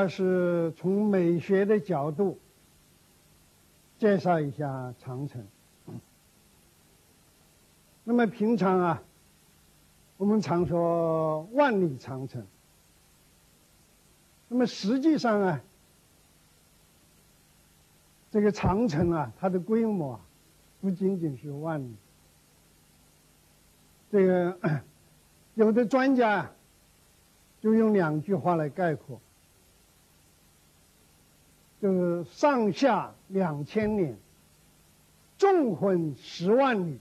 要是从美学的角度介绍一下长城。那么平常啊，我们常说万里长城。那么实际上啊，这个长城啊，它的规模，不仅仅是万里。这个有的专家就用两句话来概括，就是上下两千年，纵横十万里。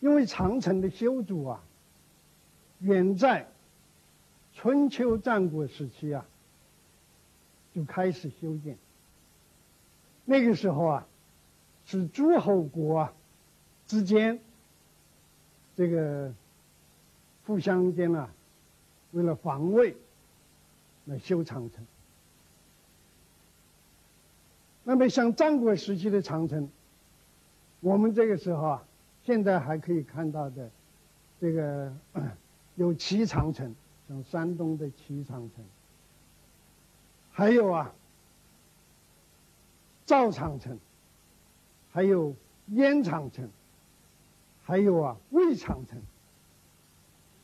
因为长城的修筑啊，远在春秋战国时期啊，就开始修建。那个时候啊，是诸侯国啊之间这个互相间啊，为了防卫来修长城。那么像战国时期的长城，我们这个时候啊。现在还可以看到的，这个 有齐长城，像山东的齐长城，还有啊赵长城，还有燕长城，还有啊魏长城。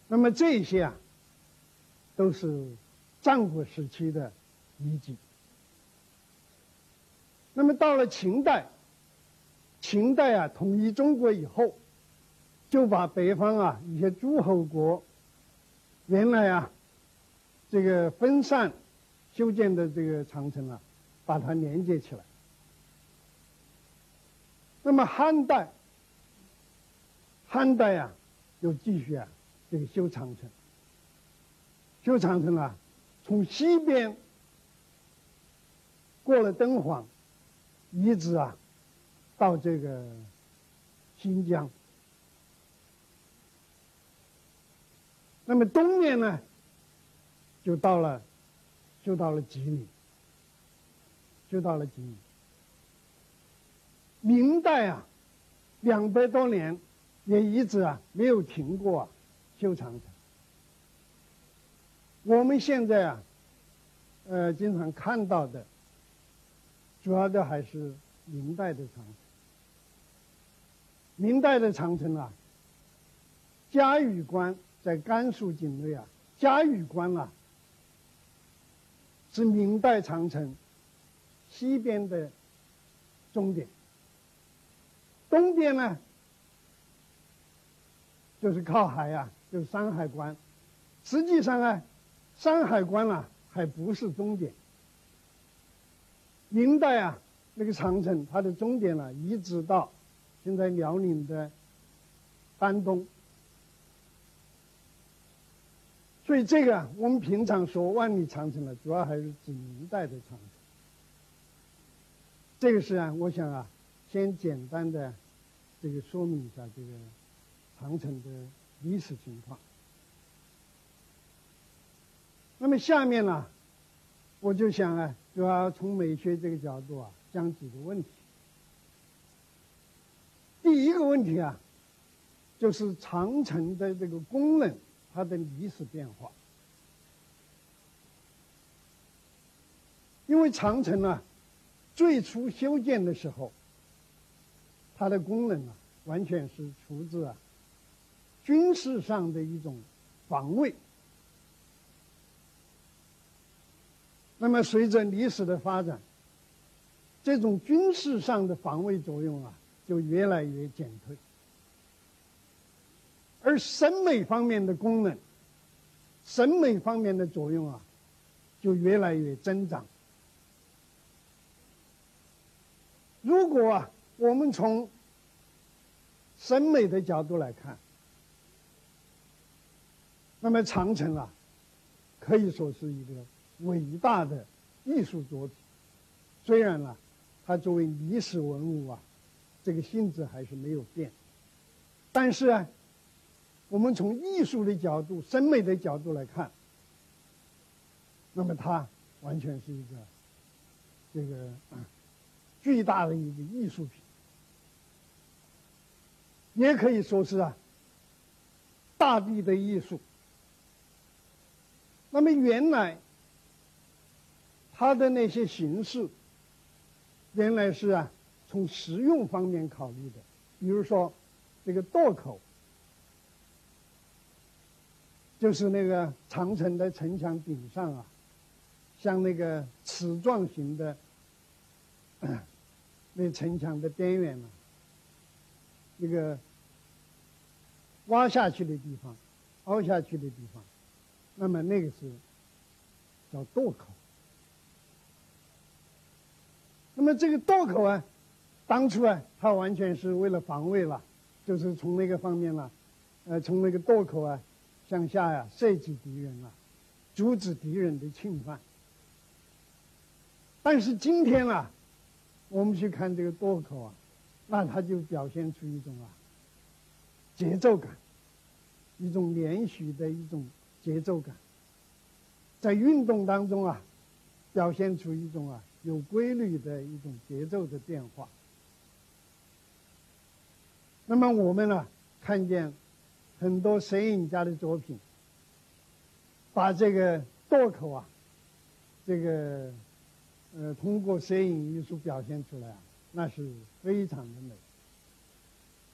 那么这些啊，都是战国时期的遗迹。那么到了秦代。秦代啊，统一中国以后，就把北方啊一些诸侯国原来啊这个分散修建的这个长城啊，把它连接起来。那么汉代，汉代啊又继续啊这个修长城，修长城啊，从西边过了敦煌，一直啊。到这个新疆，那么东面呢，就到了，就到了吉林，就到了吉林。明代啊，两百多年也一直啊没有停过啊修长城。我们现在啊，呃，经常看到的，主要的还是明代的长城。明代的长城啊，嘉峪关在甘肃境内啊，嘉峪关啊是明代长城西边的终点，东边呢就是靠海啊，就是山海关。实际上啊，山海关啊还不是终点。明代啊那个长城，它的终点呢一直到。现在辽宁的丹东，所以这个啊我们平常说万里长城呢，主要还是指明代的长城。这个是啊，我想啊，先简单的这个说明一下这个长城的历史情况。那么下面呢，我就想啊，主要从美学这个角度啊，讲几个问题。第一个问题啊，就是长城的这个功能，它的历史变化。因为长城啊，最初修建的时候，它的功能啊，完全是出自啊军事上的一种防卫。那么随着历史的发展，这种军事上的防卫作用啊。就越来越减退，而审美方面的功能、审美方面的作用啊，就越来越增长。如果啊，我们从审美的角度来看，那么长城啊，可以说是一个伟大的艺术作品。虽然呢，它作为历史文物啊。这个性质还是没有变，但是啊，我们从艺术的角度、审美的角度来看，那么它完全是一个这个啊巨大的一个艺术品，也可以说是啊，大地的艺术。那么原来它的那些形式，原来是啊，从实用方面考虑的，比如说这个垛口，就是那个长城的城墙顶上啊，像那个齿状型的。那城墙的边缘呢，那个挖下去的地方，凹下去的地方，那么那个是叫垛口。那么这个垛口啊，当初啊，它完全是为了防卫了，就是从那个方面了，呃，从那个垛口啊向下呀射击敌人啊，阻止敌人的侵犯。但是今天啊。我们去看这个垛口啊，那它就表现出一种啊节奏感，一种连续的一种节奏感，在运动当中啊，表现出一种啊有规律的一种节奏的变化。那么我们呢，看见很多摄影家的作品，把这个垛口啊，这个。呃，通过摄影艺术表现出来啊，那是非常的美。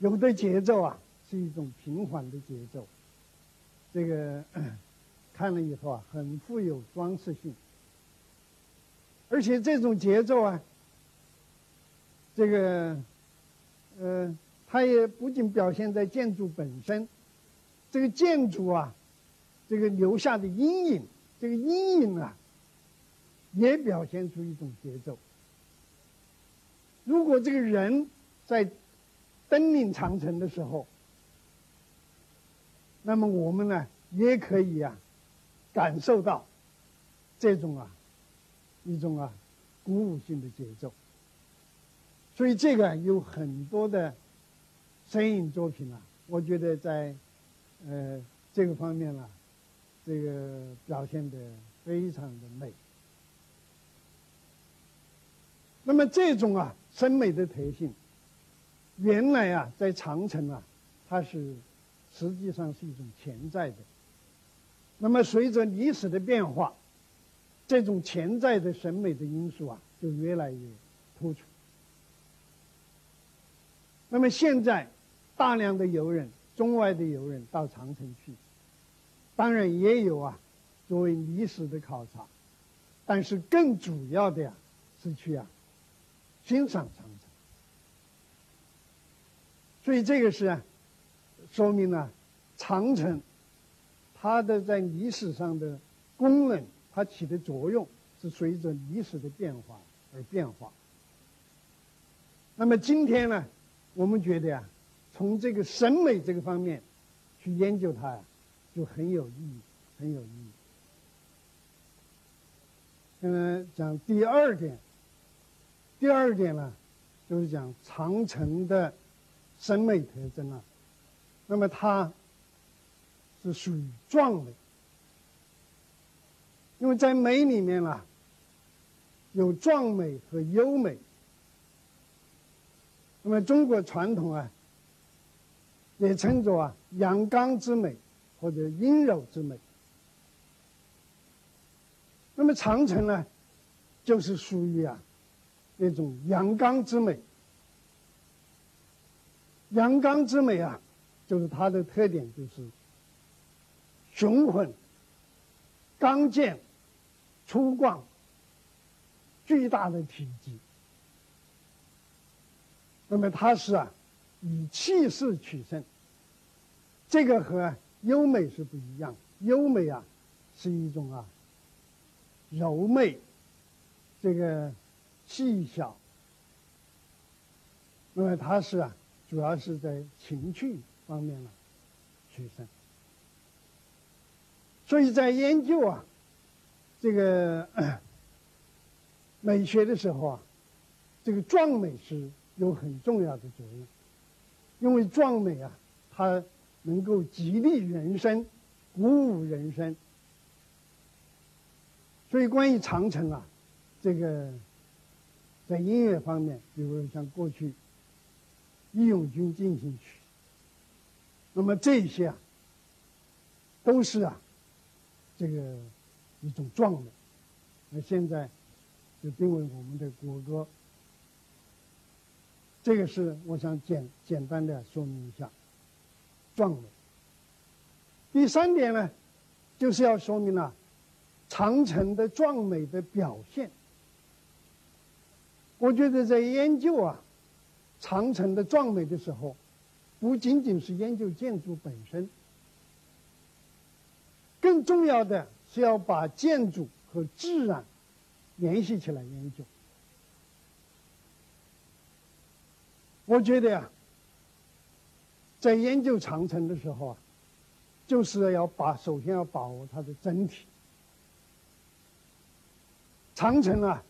有的节奏啊，是一种平缓的节奏，这个 看了以后啊，很富有装饰性。而且这种节奏啊，这个呃，它也不仅表现在建筑本身，这个建筑啊，这个留下的阴影，这个阴影啊。也表现出一种节奏。如果这个人在登临长城的时候，那么我们呢也可以啊感受到这种啊一种啊鼓舞性的节奏。所以这个有很多的摄影作品啊，我觉得在呃这个方面呢，这个表现的非常的美。那么这种啊审美的特性，原来啊在长城啊，它是实际上是一种潜在的。那么随着历史的变化，这种潜在的审美的因素啊就越来越突出。那么现在大量的游人，中外的游人到长城去，当然也有啊作为历史的考察，但是更主要的呀是去啊。欣赏长城，所以这个是说明了长城它的在历史上的功能，它起的作用是随着历史的变化而变化。那么今天呢，我们觉得呀，从这个审美这个方面去研究它呀，就很有意义，很有意义。嗯，讲第二点。第二点呢，就是讲长城的审美特征啊。那么它是属于壮美，因为在美里面啊，有壮美和优美。那么中国传统啊，也称作啊阳刚之美或者阴柔之美。那么长城呢，就是属于啊。那种阳刚之美，阳刚之美啊，就是它的特点就是雄浑、刚健、粗犷、巨大的体积。那么它是啊，以气势取胜。这个和优美是不一样，优美啊，是一种啊柔媚，这个。细小，那么它是啊，主要是在情趣方面呢取胜。所以在研究啊这个 美学的时候啊，这个壮美是有很重要的作用，因为壮美啊，它能够激励人生，鼓舞人生。所以关于长城啊，这个。在音乐方面，比如像过去《义勇军进行曲》，那么这些啊，都是啊，这个一种壮美。那现在就定为我们的国歌。这个是我想简简单的说明一下，壮美。第三点呢，就是要说明了长城的壮美的表现。我觉得在研究啊长城的壮美的时候，不仅仅是研究建筑本身，更重要的是要把建筑和自然联系起来研究。我觉得呀，在研究长城的时候啊。就是要把首先要把握它的整体。长城啊，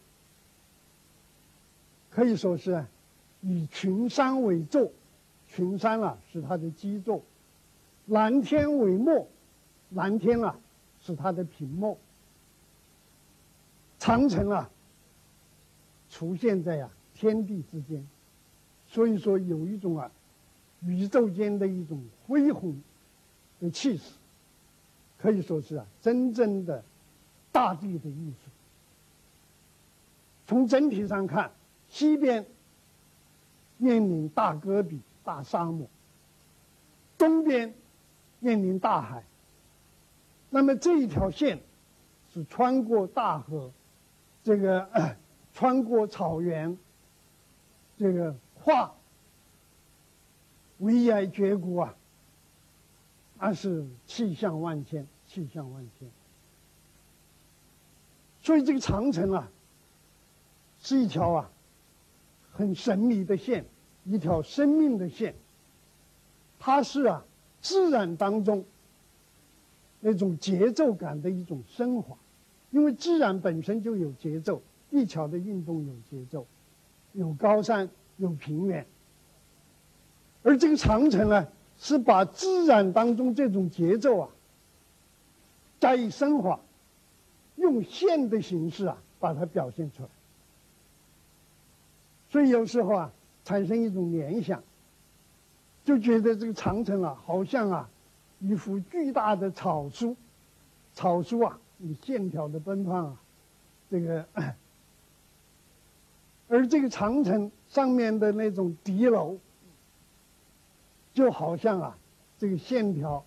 可以说是以群山为座，群山啊是它的基座；蓝天为幕，蓝天啊是它的屏幕。长城啊，出现在呀天地之间，所以说有一种啊宇宙间的一种恢宏。的气势，可以说是啊，真正的大地的艺术。从整体上看，西边面临大戈壁、大沙漠；东边面临大海。那么这一条线是穿过大河，这个 穿过草原，这个跨巍崖绝谷啊。而是气象万千，气象万千。所以这个长城啊，是一条啊很神秘的线，一条生命的线。它是啊自然当中那种节奏感的一种升华，因为自然本身就有节奏，地球的运动有节奏，有高山有平原，而这个长城呢。是把自然当中这种节奏啊加以升华，用线的形式啊把它表现出来。所以有时候啊产生一种联想，就觉得这个长城啊好像啊一幅巨大的草书，草书啊以线条的奔放啊，这个，而这个长城上面的那种敌楼。就好像啊，这个线条，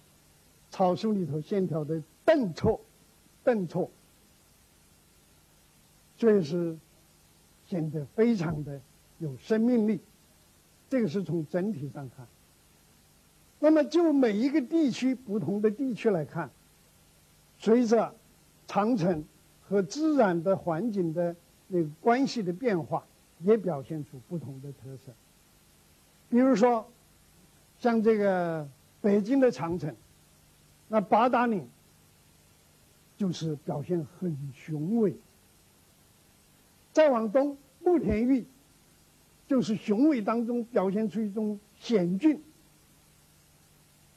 草书里头线条的顿挫，顿挫，这是显得非常的有生命力。这个是从整体上看。那么就每一个地区不同的地区来看，随着长城和自然的环境的那个关系的变化，也表现出不同的特色。比如说。像这个北京的长城，那八达岭就是表现很雄伟。再往东，慕田峪就是雄伟当中表现出一种险峻。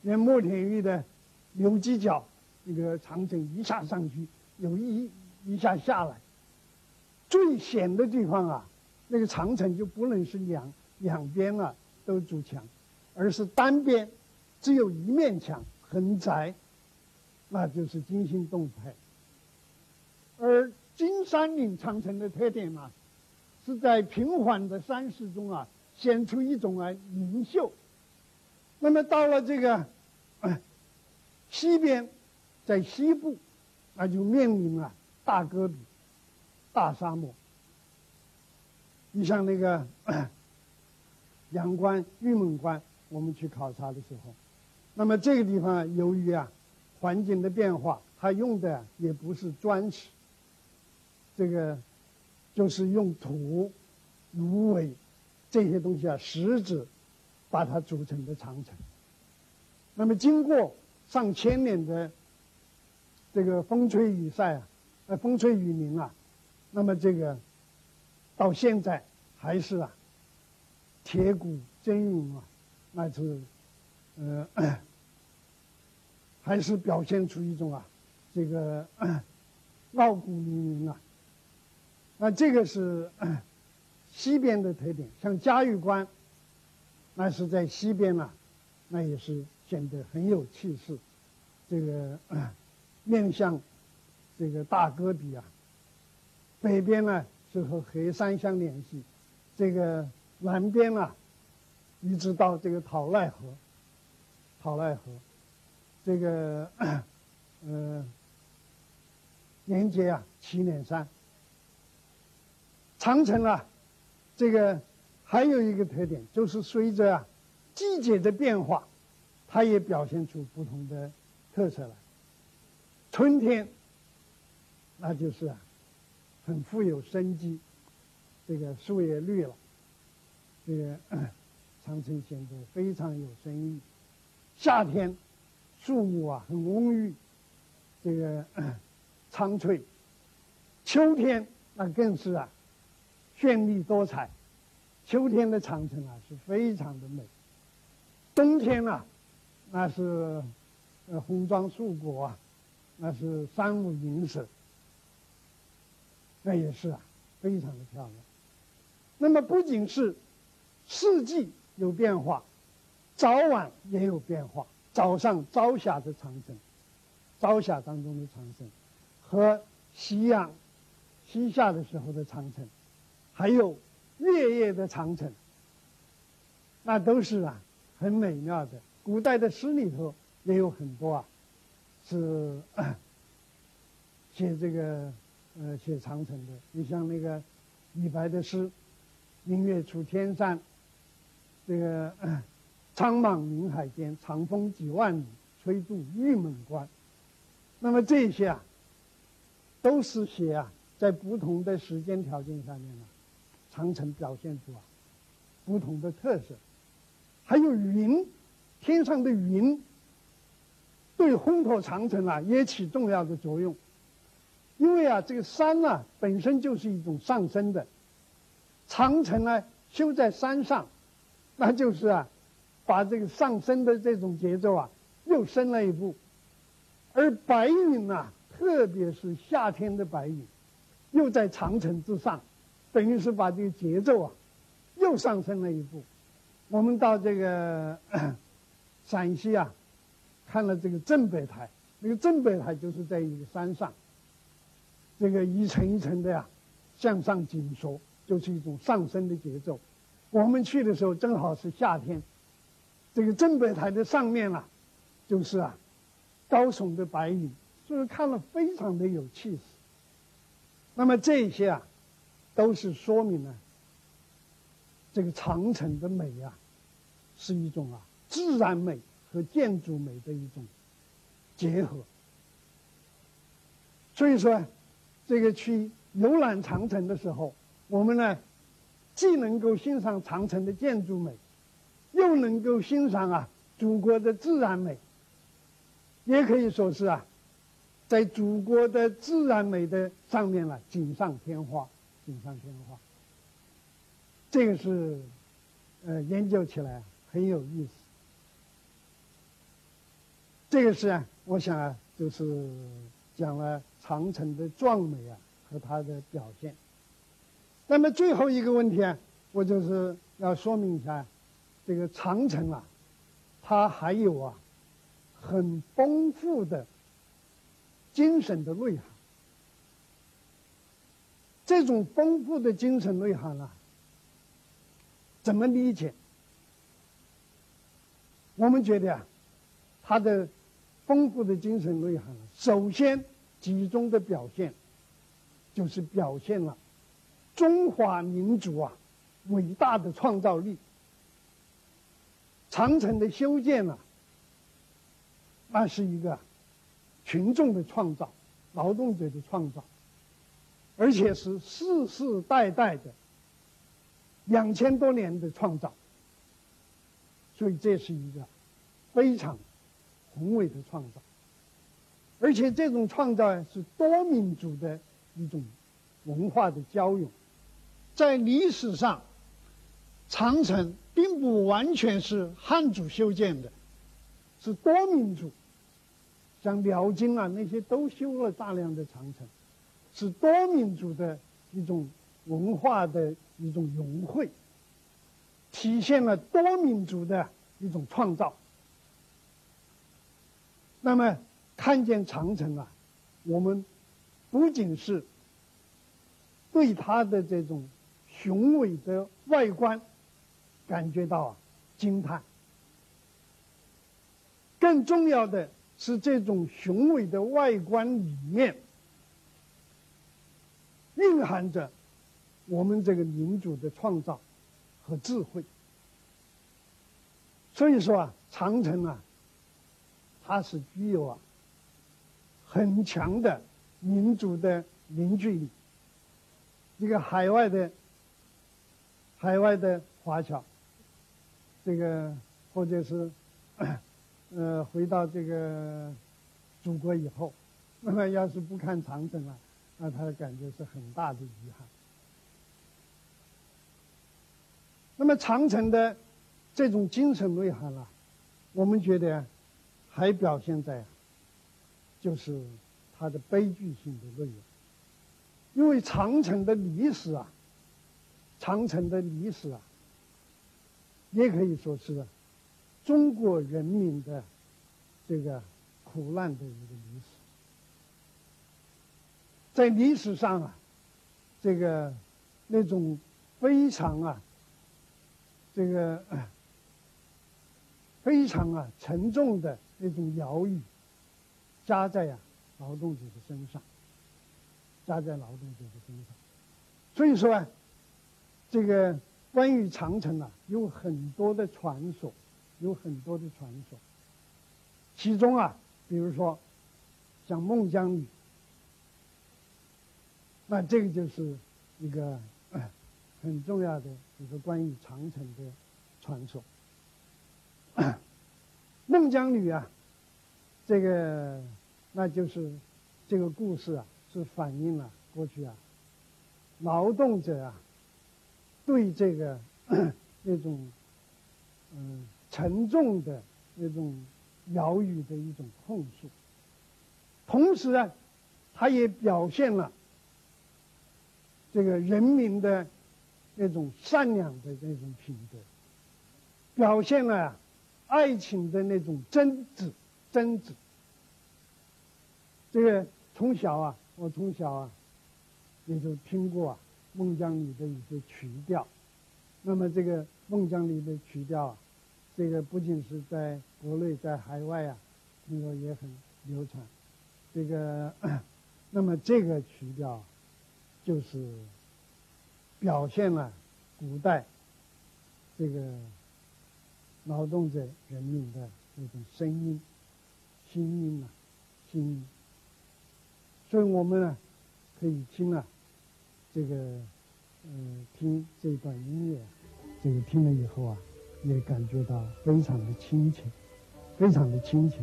连莫田峪的牛犄角，那个长城一下上去，有一一下下来，最险的地方啊，那个长城就不能是两两边啊都筑墙。而是单边，只有一面墙，很窄，那就是惊心动魄。而金山岭长城的特点嘛，是在平缓的山势中啊，显出一种啊灵秀。那么到了这个西边，在西部，那就面临了大戈壁、大沙漠。你像那个 阳关、玉门关。我们去考察的时候，那么这个地方由于啊环境的变化，它用的也不是砖石，这个就是用土、芦苇这些东西啊石子把它组成的长城。那么经过上千年的这个风吹雨晒啊，呃风吹雨淋啊，那么这个到现在还是啊铁骨铮铮啊。那是，呃，还是表现出一种啊，这个傲骨凌云啊。那这个是西边的特点，像嘉峪关，那是在西边啊，那也是显得很有气势。这个面向这个大戈壁啊，北边呢是和黑山相联系，这个南边啊，一直到这个讨奈河，讨奈河，这个呃，连接啊祁连山。长城啊，这个还有一个特点，就是随着啊季节的变化，它也表现出不同的特色来。春天，那就是啊很富有生机，这个树也绿了，这个 长城显得非常有生意。夏天，树木啊很蓊郁，这个 苍翠。秋天那更是啊。绚丽多彩，秋天的长城啊是非常的美。冬天啊，那是呃红装素裹啊，那是山舞银蛇，那也是啊非常的漂亮。那么不仅是四季有变化，早晚也有变化。早上朝霞的长城，朝霞当中的长城，和夕阳西下的时候的长城。还有月夜的长城，那都是啊很美妙的。古代的诗里头也有很多啊，是写这个呃写长城的。你像那个李白的诗：“明月出天山，这个苍茫云海间，长风几万里，吹度玉门关。”那么这些啊，都是写啊在不同的时间条件下面呢。长城表现出啊不同的特色，还有云，天上的云对烘托长城啊也起重要的作用。因为啊这个山呢本身就是一种上升的，长城呢修在山上，那就是啊把这个上升的这种节奏啊又升了一步。而白云啊，特别是夏天的白云，又在长城之上。等于是把这个节奏啊，又上升了一步。我们到这个陕西啊，看了这个镇北台，那个镇北台就是在一个山上，这个一层一层的呀，向上紧缩，就是一种上升的节奏。我们去的时候正好是夏天，这个镇北台的上面啊，就是啊，高耸的白云，所以看了非常的有气势。那么这些啊。都是说明了这个长城的美啊，是一种啊自然美和建筑美的一种结合。所以说，这个去游览长城的时候，我们呢既能够欣赏长城的建筑美，又能够欣赏啊祖国的自然美，也可以说是啊在祖国的自然美的上面呢锦上添花。锦上添花，这个是，呃，研究起来很有意思。这个是啊，我想啊，就是讲了长城的壮美啊和它的表现。那么最后一个问题啊，我就是要说明一下，这个长城啊，它还有啊很丰富的精神的内涵。这种丰富的精神内涵啊，怎么理解？我们觉得啊，它的丰富的精神内涵，首先集中的表现，就是表现了中华民族啊伟大的创造力。长城的修建啊，那是一个群众的创造，劳动者的创造。而且是世世代代的两千多年的创造，所以这是一个非常宏伟的创造。而且这种创造是多民族的一种文化的交融。在历史上，长城并不完全是汉族修建的，是多民族，像辽金啊那些都修了大量的长城。是多民族的一种文化的一种融汇，体现了多民族的一种创造。那么，看见长城啊，我们不仅是对它的这种雄伟的外观感觉到惊叹，更重要的是这种雄伟的外观里面蕴含着。我们这个民主的创造和智慧，所以说啊，长城啊，它是具有啊很强的民族的凝聚力。这个海外的海外的华侨，这个或者是 呃回到这个祖国以后，那么要是不看长城啊，那他的感觉是很大的遗憾。那么长城的这种精神内涵啊，我们觉得还表现在就是它的悲剧性的内容。因为长城的历史啊，长城的历史啊，也可以说是中国人民的这个苦难的一个历史。在历史上啊，这个那种非常啊。这个 非常啊沉重的那种摇语，加在呀劳动者的身上，加在劳动者的身上。所以说啊，这个关于长城啊，有很多的传说，有很多的传说。其中啊，比如说像孟姜女，那这个就是一个。很重要的一个关于长城的传说。孟姜女啊，这个那就是这个故事啊，是反映了过去啊，劳动者啊对这个 那种嗯沉重的那种摇语的一种控诉，同时啊，它也表现了这个人民的。那种善良的那种品德，表现了爱情的那种真挚、真挚。这个从小啊，我从小啊，也就听过啊《孟姜女》的一些曲调。那么这个《孟姜女》的曲调啊，这个不仅是在国内，在海外啊，听说也很流传。这个，那么这个曲调，就是。表现了古代这个劳动者人民的那种声音、心音啊、心音。所以我们呢，可以听啊这个，嗯，听这段音乐，这个听了以后啊，也感觉到非常的亲切，非常的亲切。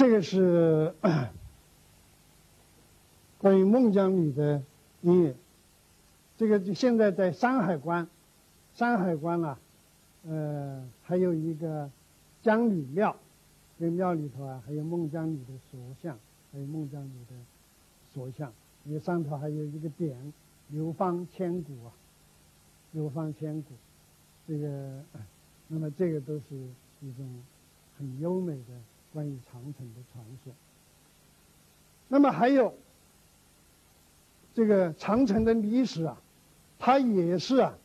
这个是关于孟姜女的音乐。这个就现在在山海关，山海关啊，呃，还有一个姜女庙，这个庙里头啊，还有孟姜女的塑像，还有孟姜女的塑像，因为上头还有一个匾“流芳千古”啊，“流芳千古”。这个，那么这个都是一种很优美的。关于长城的传说，那么还有这个长城的历史啊，它也是啊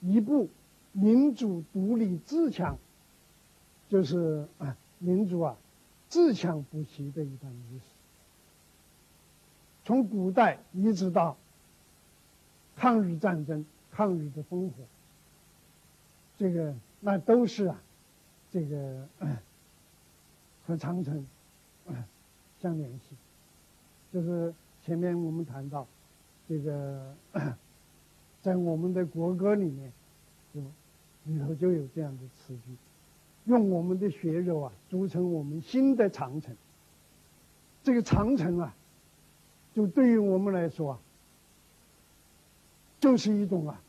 一部民主独立自强，就是啊民主啊自强不息的一段历史。从古代一直到抗日战争、抗日的烽火，这个那都是啊这个。和长城相联系，就是前面我们谈到，这个在我们的国歌里面，就里头就有这样的词句，用我们的血肉啊，组成我们新的长城。这个长城啊，就对于我们来说啊，就是一种啊，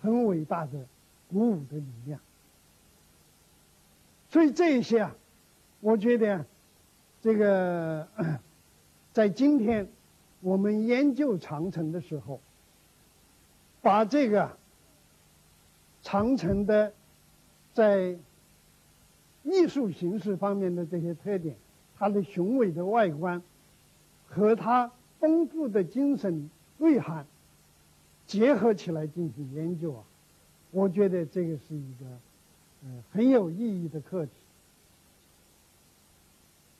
很伟大的鼓舞的力量。所以这些啊，我觉得这个 在今天我们研究长城的时候，把这个长城的在艺术形式方面的这些特点。它的雄伟的外观和它丰富的精神内涵结合起来进行研究啊，我觉得这个是一个呃很有意义的课题。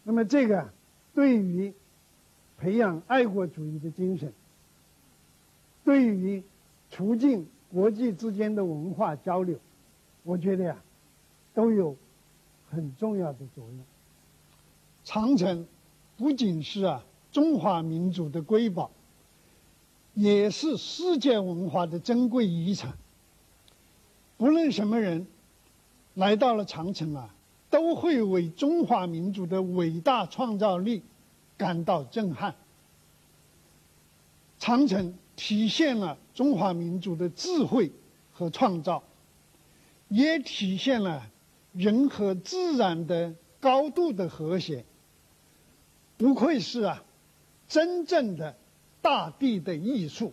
那么这个对于培养爱国主义的精神，对于促进国际之间的文化交流，我觉得呀都有很重要的作用。长城不仅是啊中华民族的瑰宝，也是世界文化的珍贵遗产。不论什么人来到了长城啊，都会为中华民族的伟大创造力感到震撼。长城体现了中华民族的智慧和创造，也体现了人和自然的高度的和谐。不愧是啊，真正的大地的艺术。